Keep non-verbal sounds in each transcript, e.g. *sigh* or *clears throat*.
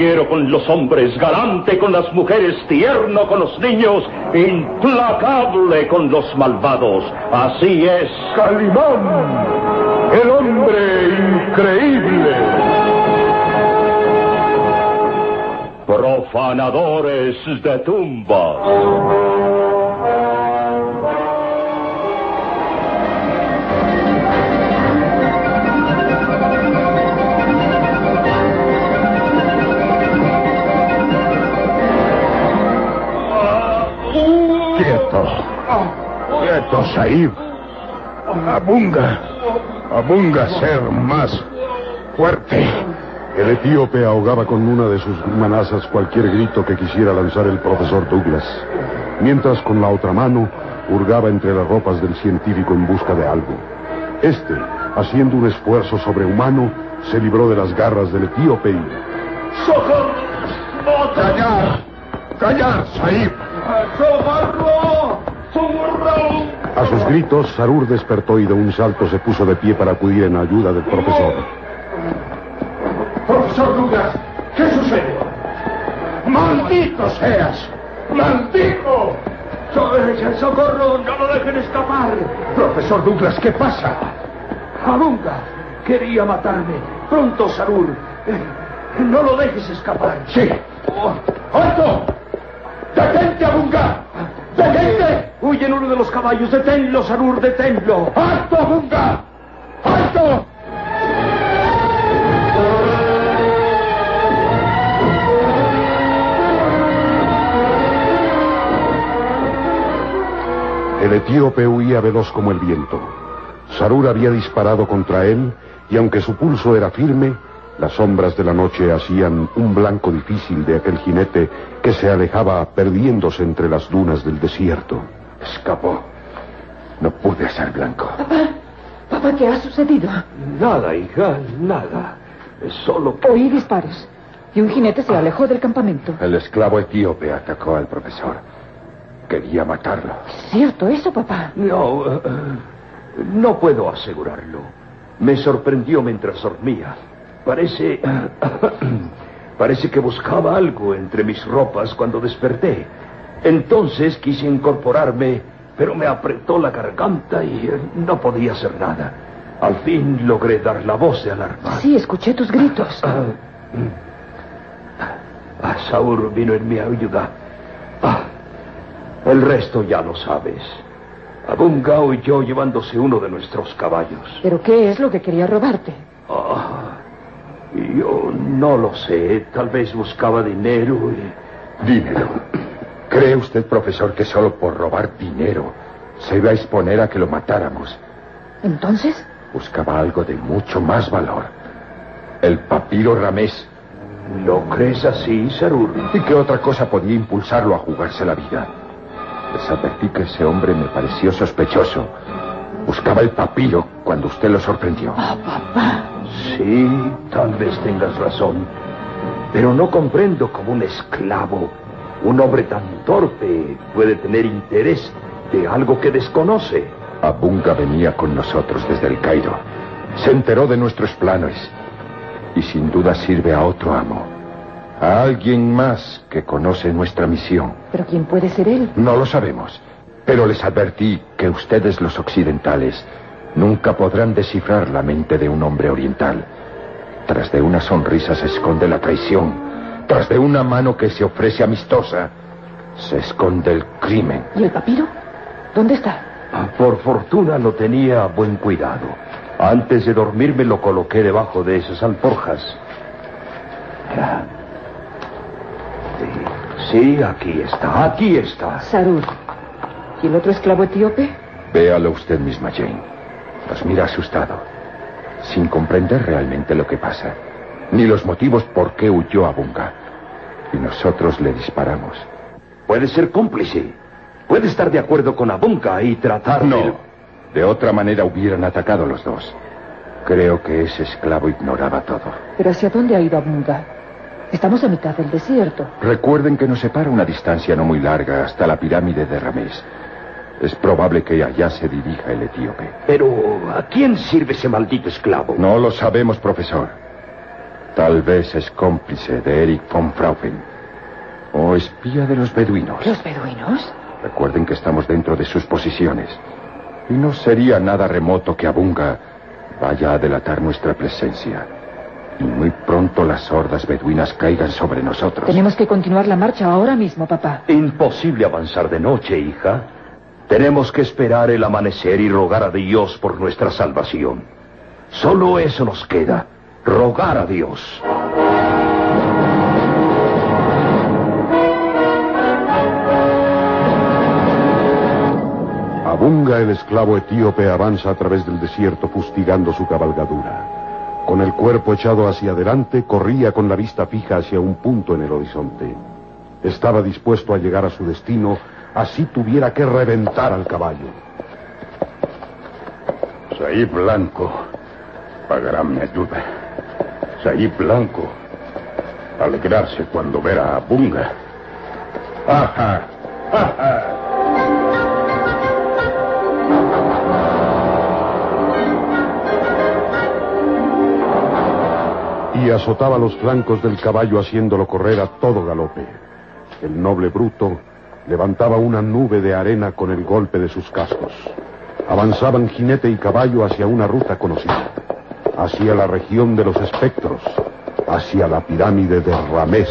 Caballero con los hombres, galante con las mujeres, tierno con los niños, implacable con los malvados. Así es. Calimán, el hombre increíble. Profanadores de tumbas. Quieto. Quieto, Saib. Abunga. Abunga ser más fuerte. El etíope ahogaba con una de sus manazas cualquier grito que quisiera lanzar el profesor Douglas, mientras con la otra mano hurgaba entre las ropas del científico en busca de algo. Este, haciendo un esfuerzo sobrehumano, se libró de las garras del etíope y... ¡Socorro! ¡Callar! ¡Callar, Saib! ¡Socorro! A sus gritos, Sarur despertó y de un salto se puso de pie para acudir en ayuda del profesor. Profesor Douglas, ¿qué sucede? ¡Maldito seas! ¡Maldito! ¡Socorro! ¡No lo dejen escapar! Profesor Douglas, ¿qué pasa? Abunga, quería matarme. Pronto, Sarur. Eh, No lo dejes escapar. Sí. ¡Alto! Huye en uno de los caballos. Deténlo, Sarur, deténlo. ¡Alto, Abunga! ¡Alto! El etíope huía veloz como el viento. Sarur había disparado contra él y aunque su pulso era firme, las sombras de la noche hacían un blanco difícil de aquel jinete que se alejaba perdiéndose entre las dunas del desierto. Escapó. No pude ser blanco. Papá, ¿qué ha sucedido? Nada, hija, nada. Es solo. Oí disparos. Y un jinete se alejó del campamento. El esclavo etíope atacó al profesor. Quería matarlo. ¿Es cierto eso, papá? No, no puedo asegurarlo. Me sorprendió mientras dormía. Parece... *clears throat* parece que buscaba algo entre mis ropas cuando desperté. Entonces quise incorporarme, pero me apretó la garganta y no podía hacer nada. Al fin logré dar la voz de alarma. Sí, escuché tus gritos. Ah, ah, Saur vino en mi ayuda. Ah, el resto ya lo sabes. Abunga huyó llevándose uno de nuestros caballos. ¿Pero qué es lo que quería robarte? Ah, yo no lo sé. Tal vez buscaba dinero y... Dinero. ¿Cree usted, profesor, que solo por robar dinero se iba a exponer a que lo matáramos? ¿Entonces? Buscaba algo de mucho más valor. El papiro ramés. ¿Lo crees así, Sarur? ¿Y qué otra cosa podía impulsarlo a jugarse la vida? Les advertí que ese hombre me pareció sospechoso. Buscaba el papiro cuando usted lo sorprendió. Ah, papá. Sí, tal vez tengas razón. Pero no comprendo cómo un esclavo, un hombre tan torpe, puede tener interés de algo que desconoce. Abunga venía con nosotros desde el Cairo. Se enteró de nuestros planes. Y sin duda sirve a otro amo. A alguien más que conoce nuestra misión. ¿Pero quién puede ser él? No lo sabemos. Pero les advertí que ustedes los occidentales nunca podrán descifrar la mente de un hombre oriental. Tras de una sonrisa se esconde la traición. Tras de una mano que se ofrece amistosa, se esconde el crimen. ¿Y el papiro? ¿Dónde está? Por fortuna lo tenía a buen cuidado. Antes de dormirme lo coloqué debajo de esas alforjas. Sí, sí, aquí está, aquí está. Sarur, ¿Y el otro esclavo etíope? Véalo usted misma, Jane. Nos mira asustado, sin comprender realmente lo que pasa, ni los motivos por qué huyó a Bunga. Y nosotros le disparamos. Puede ser cómplice. Puede estar de acuerdo con Abunka y tratar de... No. De otra manera hubieran atacado los dos. Creo que ese esclavo ignoraba todo. ¿Pero hacia dónde ha ido Abunga? Estamos a mitad del desierto. Recuerden que nos separa una distancia no muy larga hasta la pirámide de Ramés. Es probable que allá se dirija el etíope. Pero, ¿a quién sirve ese maldito esclavo? No lo sabemos, profesor. Tal vez es cómplice de Eric von Fraufen. O espía de los beduinos. ¿Los beduinos? Recuerden que estamos dentro de sus posiciones. Y no sería nada remoto que Abunga vaya a delatar nuestra presencia. Y muy pronto las hordas beduinas caigan sobre nosotros. Tenemos que continuar la marcha ahora mismo, papá. Imposible avanzar de noche, hija. Tenemos que esperar el amanecer y rogar a Dios por nuestra salvación. Solo eso nos queda. Rogar a Dios. Abunga, el esclavo etíope, avanza a través del desierto fustigando su cabalgadura. Con el cuerpo echado hacia adelante, corría con la vista fija hacia un punto en el horizonte. Estaba dispuesto a llegar a su destino, así tuviera que reventar al caballo. Saí Blanco pagará mi ayuda. Saí Blanco alegrarse cuando verá a Bunga. ¡Ajá! ¡Ajá! y azotaba los flancos del caballo haciéndolo correr a todo galope. El noble bruto levantaba una nube de arena con el golpe de sus cascos. Avanzaban jinete y caballo hacia una ruta conocida, hacia la región de los espectros, hacia la pirámide de Ramés.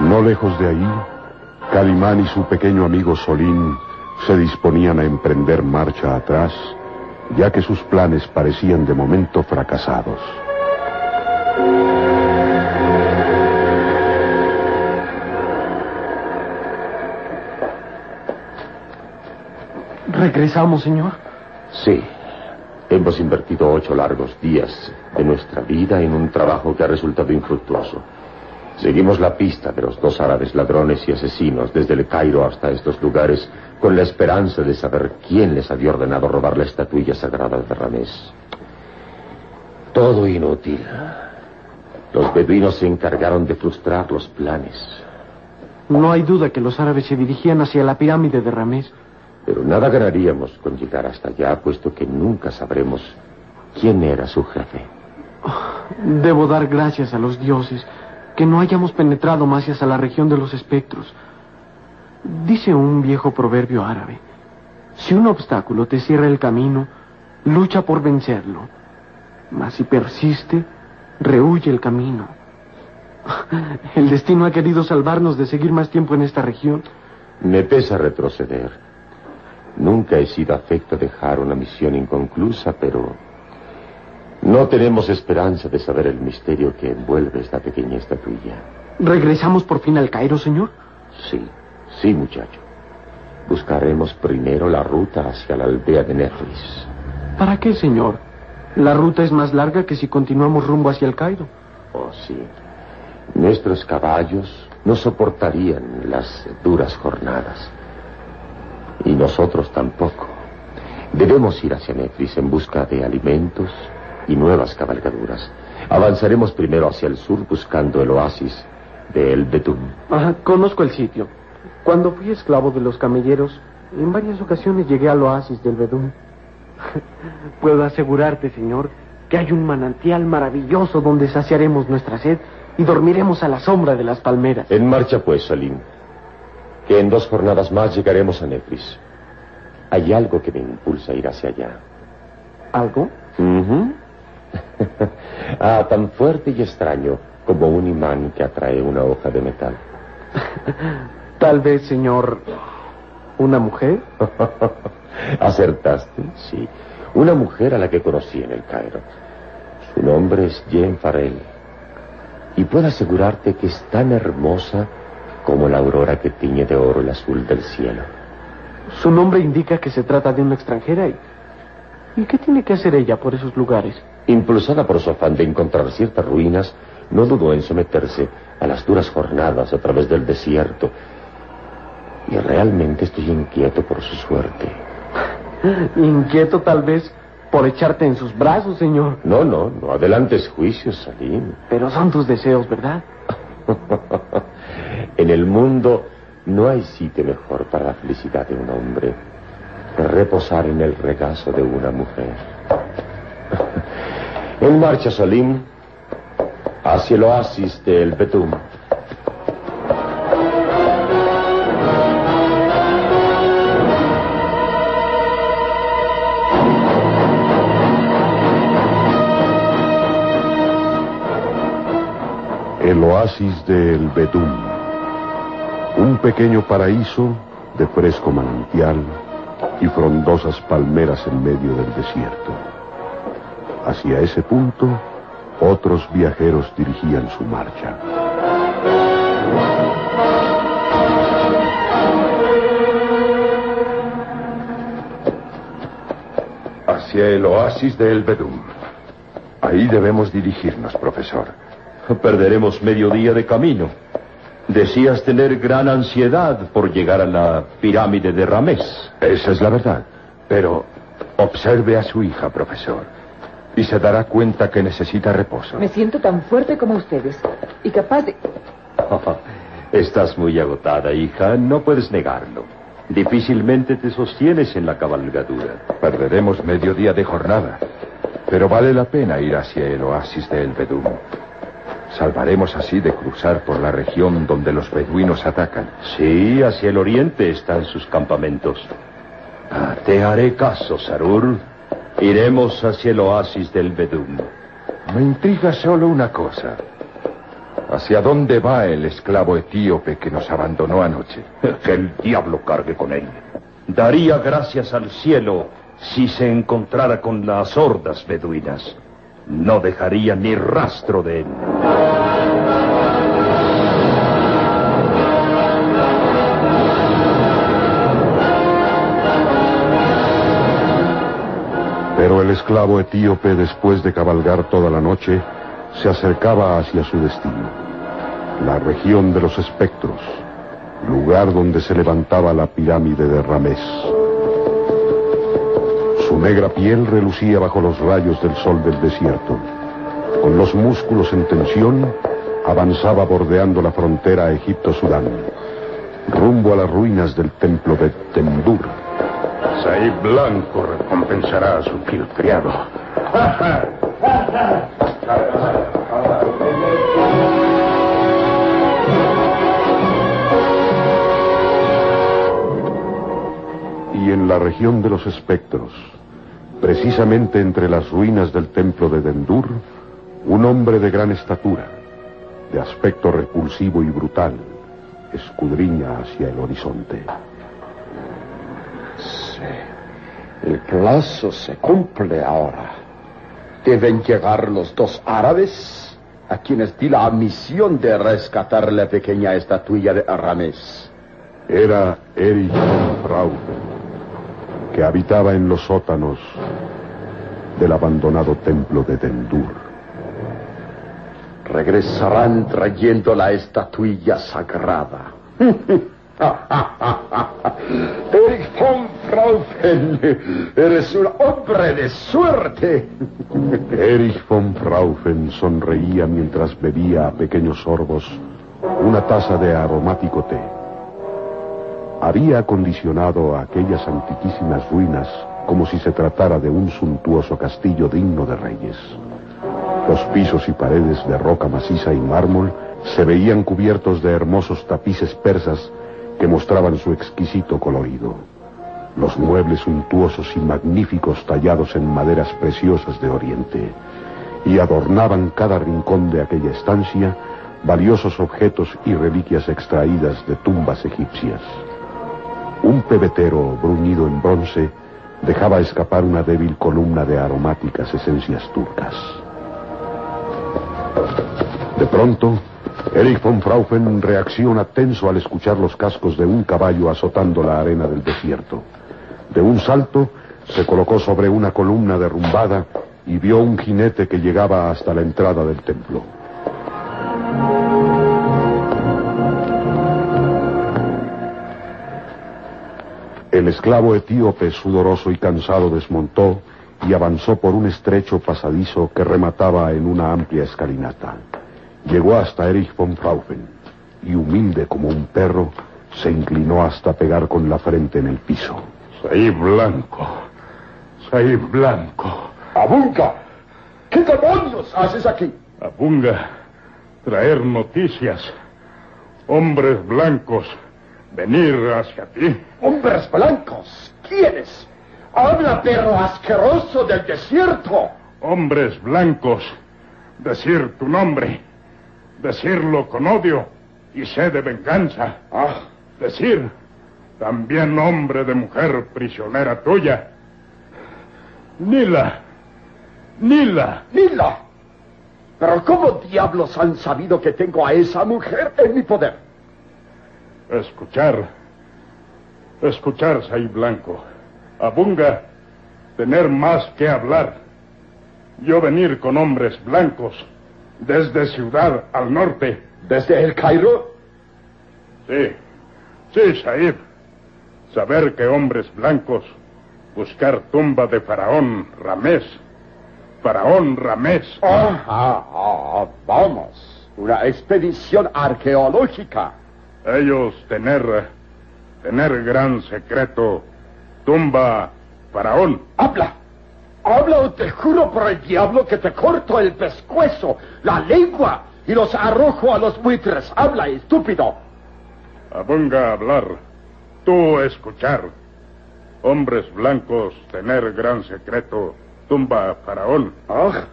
No lejos de ahí, Calimán y su pequeño amigo Solín se disponían a emprender marcha atrás, ya que sus planes parecían de momento fracasados. ¿Regresamos, señor? Sí. Hemos invertido ocho largos días de nuestra vida en un trabajo que ha resultado infructuoso. Seguimos la pista de los dos árabes ladrones y asesinos desde el Cairo hasta estos lugares con la esperanza de saber quién les había ordenado robar la estatuilla sagrada de Ramés. Todo inútil. Los beduinos se encargaron de frustrar los planes. No hay duda que los árabes se dirigían hacia la pirámide de Ramés. Pero nada ganaríamos con llegar hasta allá, puesto que nunca sabremos quién era su jefe. Debo dar gracias a los dioses que no hayamos penetrado más hacia la región de los espectros. Dice un viejo proverbio árabe, si un obstáculo te cierra el camino, lucha por vencerlo, mas si persiste, rehuye el camino. *laughs* El destino ha querido salvarnos de seguir más tiempo en esta región. Me pesa retroceder. Nunca he sido afecto a dejar una misión inconclusa, pero no tenemos esperanza de saber el misterio que envuelve esta pequeña estatuilla. ¿Regresamos por fin al Cairo, señor? Sí, sí, muchacho. Buscaremos primero la ruta hacia la aldea de Nefris. ¿Para qué, señor? La ruta es más larga que si continuamos rumbo hacia el Cairo. Oh, sí. Nuestros caballos no soportarían las duras jornadas. Y nosotros tampoco. Debemos ir hacia Nefris en busca de alimentos y nuevas cabalgaduras. Avanzaremos primero hacia el sur buscando el oasis de El Betún. Ajá, conozco el sitio. Cuando fui esclavo de los camelleros, en varias ocasiones llegué al oasis del Bedún. *laughs* Puedo asegurarte, señor, que hay un manantial maravilloso donde saciaremos nuestra sed y dormiremos a la sombra de las palmeras. En marcha, pues, Salim. Que en dos jornadas más llegaremos a Nefris. Hay algo que me impulsa a ir hacia allá. ¿Algo? *laughs* Ah, tan fuerte y extraño como un imán que atrae una hoja de metal. *laughs* Tal vez, señor, una mujer. *laughs* Acertaste, sí. Una mujer a la que conocí en el Cairo. Su nombre es Jane Farrell. Y puedo asegurarte que es tan hermosa como la aurora que tiñe de oro el azul del cielo. Su nombre indica que se trata de una extranjera. ¿Y, ¿y qué tiene que hacer ella por esos lugares? Impulsada por su afán de encontrar ciertas ruinas, no dudó en someterse a las duras jornadas a través del desierto. Y realmente estoy inquieto por su suerte. *laughs* Inquieto tal vez por echarte en sus brazos, señor. No, no, no adelantes juicios, Salim. Pero son tus deseos, ¿verdad? *laughs* en el mundo no hay sitio mejor para la felicidad de un hombre que reposar en el regazo de una mujer. en marcha, Salim, hacia el oasis del Betum. El oasis del Bedum. Un pequeño paraíso de fresco manantial y frondosas palmeras en medio del desierto. Hacia ese punto, otros viajeros dirigían su marcha. Hacia el oasis de El Bedum. Ahí debemos dirigirnos, profesor. Perderemos medio día de camino. Decías tener gran ansiedad por llegar a la pirámide de Ramés. Esa es la verdad. Pero observe a su hija, profesor. Y se dará cuenta que necesita reposo. Me siento tan fuerte como ustedes. Y capaz de... *laughs* Estás muy agotada, hija. No puedes negarlo. Difícilmente te sostienes en la cabalgadura. Perderemos medio día de jornada. Pero vale la pena ir hacia el oasis de El Bedum. Salvaremos así de cruzar por la región donde los beduinos atacan. Sí, hacia el oriente están sus campamentos. Ah, te haré caso, Sarur. Iremos hacia el oasis del Bedum. Me intriga solo una cosa. ¿Hacia dónde va el esclavo etíope que nos abandonó anoche? Que *laughs* el diablo cargue con él. Daría gracias al cielo si se encontrara con las hordas beduinas. No dejaría ni rastro de él. Pero el esclavo etíope, después de cabalgar toda la noche, se acercaba hacia su destino, la región de los espectros, lugar donde se levantaba la pirámide de Ramés. Su negra piel relucía bajo los rayos del sol del desierto. Con los músculos en tensión, avanzaba bordeando la frontera Egipto-Sudán, rumbo a las ruinas del templo de Tendur. Said Blanco recompensará a su fiel criado. *laughs* en la región de los espectros, precisamente entre las ruinas del templo de Dendur, un hombre de gran estatura, de aspecto repulsivo y brutal, escudriña hacia el horizonte. Sí, el plazo se cumple ahora. Deben llegar los dos árabes a quienes di la misión de rescatar la pequeña estatuilla de Arames. Era Erich von Fraufen, que habitaba en los sótanos del abandonado templo de Dendur. Regresarán trayendo la estatuilla sagrada. *laughs* Erich von Fraufen, eres un hombre de suerte. Erich von Fraufen sonreía mientras bebía a pequeños sorbos una taza de aromático té. Había acondicionado aquellas antiquísimas ruinas como si se tratara de un suntuoso castillo digno de reyes. Los pisos y paredes de roca maciza y mármol se veían cubiertos de hermosos tapices persas que mostraban su exquisito colorido. Los muebles suntuosos y magníficos tallados en maderas preciosas de Oriente y adornaban cada rincón de aquella estancia valiosos objetos y reliquias extraídas de tumbas egipcias. Un pebetero bruñido en bronce dejaba escapar una débil columna de aromáticas esencias turcas. De pronto, Erich von Fraufen reacciona tenso al escuchar los cascos de un caballo azotando la arena del desierto. De un salto, se colocó sobre una columna derrumbada y vio un jinete que llegaba hasta la entrada del templo. El esclavo etíope, sudoroso y cansado, desmontó y avanzó por un estrecho pasadizo que remataba en una amplia escalinata. Llegó hasta Erich von Fraufen y, humilde como un perro, se inclinó hasta pegar con la frente en el piso. Soy blanco. Soy blanco. Abunga, ¿qué demonios haces aquí? Abunga, traer noticias. Hombres blancos, venir hacia ti. Hombres blancos, ¿quiénes? Habla, perro asqueroso del desierto. Hombres blancos, decir tu nombre, decirlo con odio y sed de venganza. Ah, Decir, también hombre de mujer prisionera tuya. Nila, Nila. Nila. Pero ¿cómo diablos han sabido que tengo a esa mujer en mi poder? Escuchar, escuchar, Sai Blanco. Abunga, tener más que hablar. Yo venir con hombres blancos desde ciudad al norte. ¿Desde el Cairo? Sí, sí, Saib. Saber que hombres blancos buscar tumba de faraón Ramés. Faraón Ramés. Ah, ah, ah, vamos. Una expedición arqueológica. Ellos tener, tener gran secreto. Tumba faraón. Habla. Habla o te juro por el diablo que te corto el pescuezo, la lengua y los arrojo a los buitres. Habla, estúpido. Abunga hablar. Tú escuchar. Hombres blancos tener gran secreto. Tumba faraón. Ah,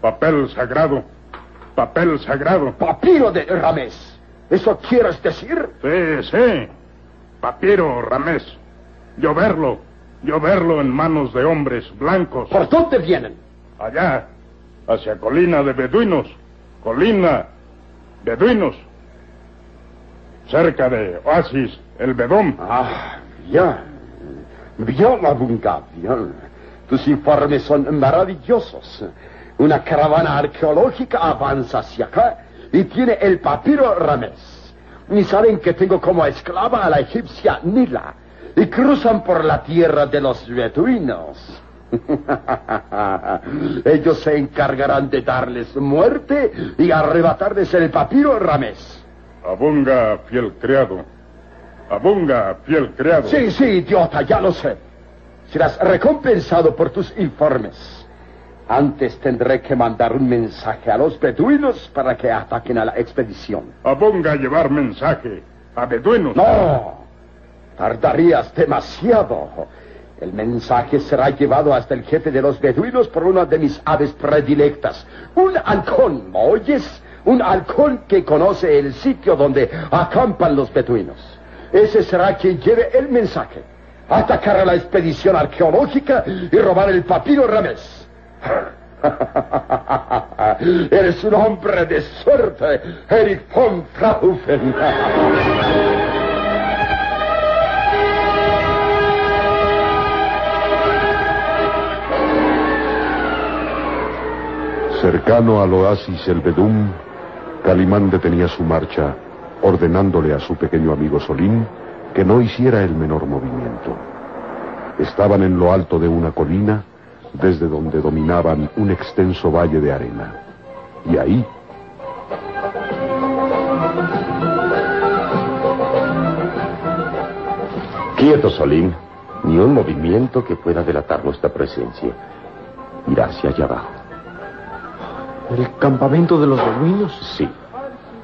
Papel sagrado. Papel sagrado. papiro de Ramés. ¿Eso quieres decir? Sí, sí. Papiro Ramés. Yo verlo. Yo verlo en manos de hombres blancos. ¿Por dónde vienen? Allá. Hacia colina de beduinos. Colina. Beduinos. Cerca de Oasis, el Bedón. Ah, bien. Bien, Abunga, bien. Tus informes son maravillosos. Una caravana arqueológica avanza hacia acá y tiene el papiro Ramés. Y saben que tengo como esclava a la egipcia Nila. Y cruzan por la tierra de los beduinos. *laughs* Ellos se encargarán de darles muerte y arrebatarles el papiro Ramés. Abunga, fiel criado. Abunga, fiel criado. Sí, sí, idiota, ya lo sé. Serás recompensado por tus informes. Antes tendré que mandar un mensaje a los beduinos para que ataquen a la expedición. Abunga llevar mensaje a beduinos. No, tardarías demasiado. El mensaje será llevado hasta el jefe de los beduinos por una de mis aves predilectas. Un halcón, ¿me oyes? Un halcón que conoce el sitio donde acampan los beduinos. Ese será quien lleve el mensaje. Atacar a la expedición arqueológica y robar el papiro Ramés. *laughs* Eres un hombre de suerte, Erich von Fraufen. Cercano al oasis El Bedum, Calimán detenía su marcha, ordenándole a su pequeño amigo Solín que no hiciera el menor movimiento. Estaban en lo alto de una colina, desde donde dominaban un extenso valle de arena. Y ahí, Quieto, Solín. Ni un movimiento que pueda delatar nuestra presencia. Irá hacia allá abajo. ¿El campamento de los beduinos? Sí.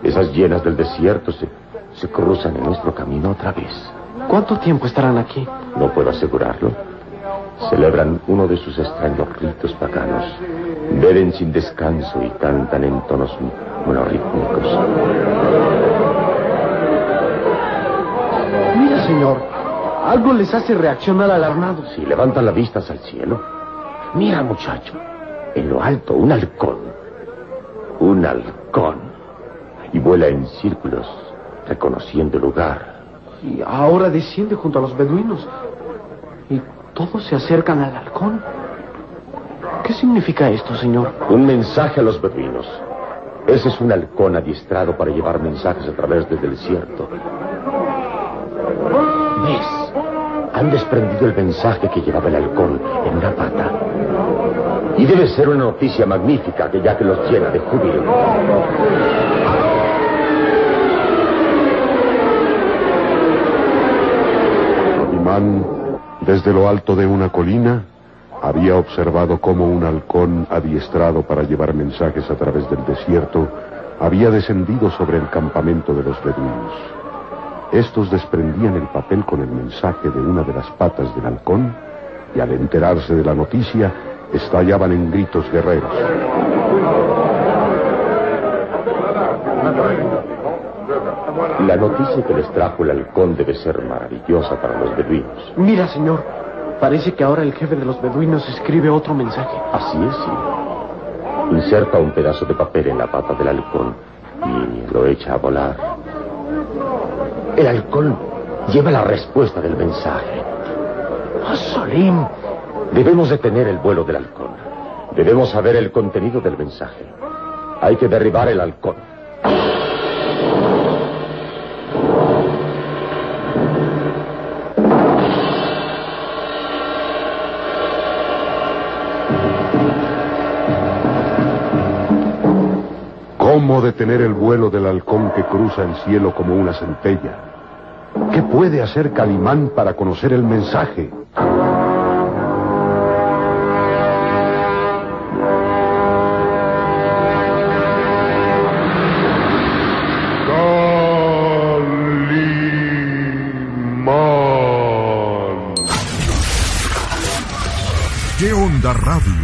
Esas llenas del desierto se, se cruzan en nuestro camino otra vez. ¿Cuánto tiempo estarán aquí? No puedo asegurarlo. Celebran uno de sus extraños ritos paganos. Beben sin descanso y cantan en tonos monorítmicos. Mira, señor. Algo les hace reaccionar alarmados. Si levantan la vista hacia el cielo. Mira, muchacho. En lo alto, un halcón. Un halcón. Y vuela en círculos, reconociendo el lugar. Y ahora desciende junto a los beduinos. Todos se acercan al halcón. ¿Qué significa esto, señor? Un mensaje a los beduinos. Ese es un halcón adiestrado para llevar mensajes a través del desierto. ¿Ves? Han desprendido el mensaje que llevaba el halcón en una pata. Y debe ser una noticia magnífica que ya que los llena de júbilo. Calimán, desde lo alto de una colina, había observado cómo un halcón adiestrado para llevar mensajes a través del desierto había descendido sobre el campamento de los beduinos. Estos desprendían el papel con el mensaje de una de las patas del halcón y al enterarse de la noticia estallaban en gritos guerreros. La noticia que les trajo el halcón debe ser maravillosa para los beduinos. Mira, señor. Parece que ahora el jefe de los beduinos escribe otro mensaje. Así es, sí. Inserta un pedazo de papel en la pata del halcón y lo echa a volar. El halcón lleva la respuesta del mensaje. ¡Ah, Solim! Debemos detener el vuelo del halcón. Debemos saber el contenido del mensaje. Hay que derribar el halcón. ¿Cómo detener el vuelo del halcón que cruza el cielo como una centella? ¿Qué puede hacer Calimán para conocer el mensaje? Calimán. ¿Qué onda radio?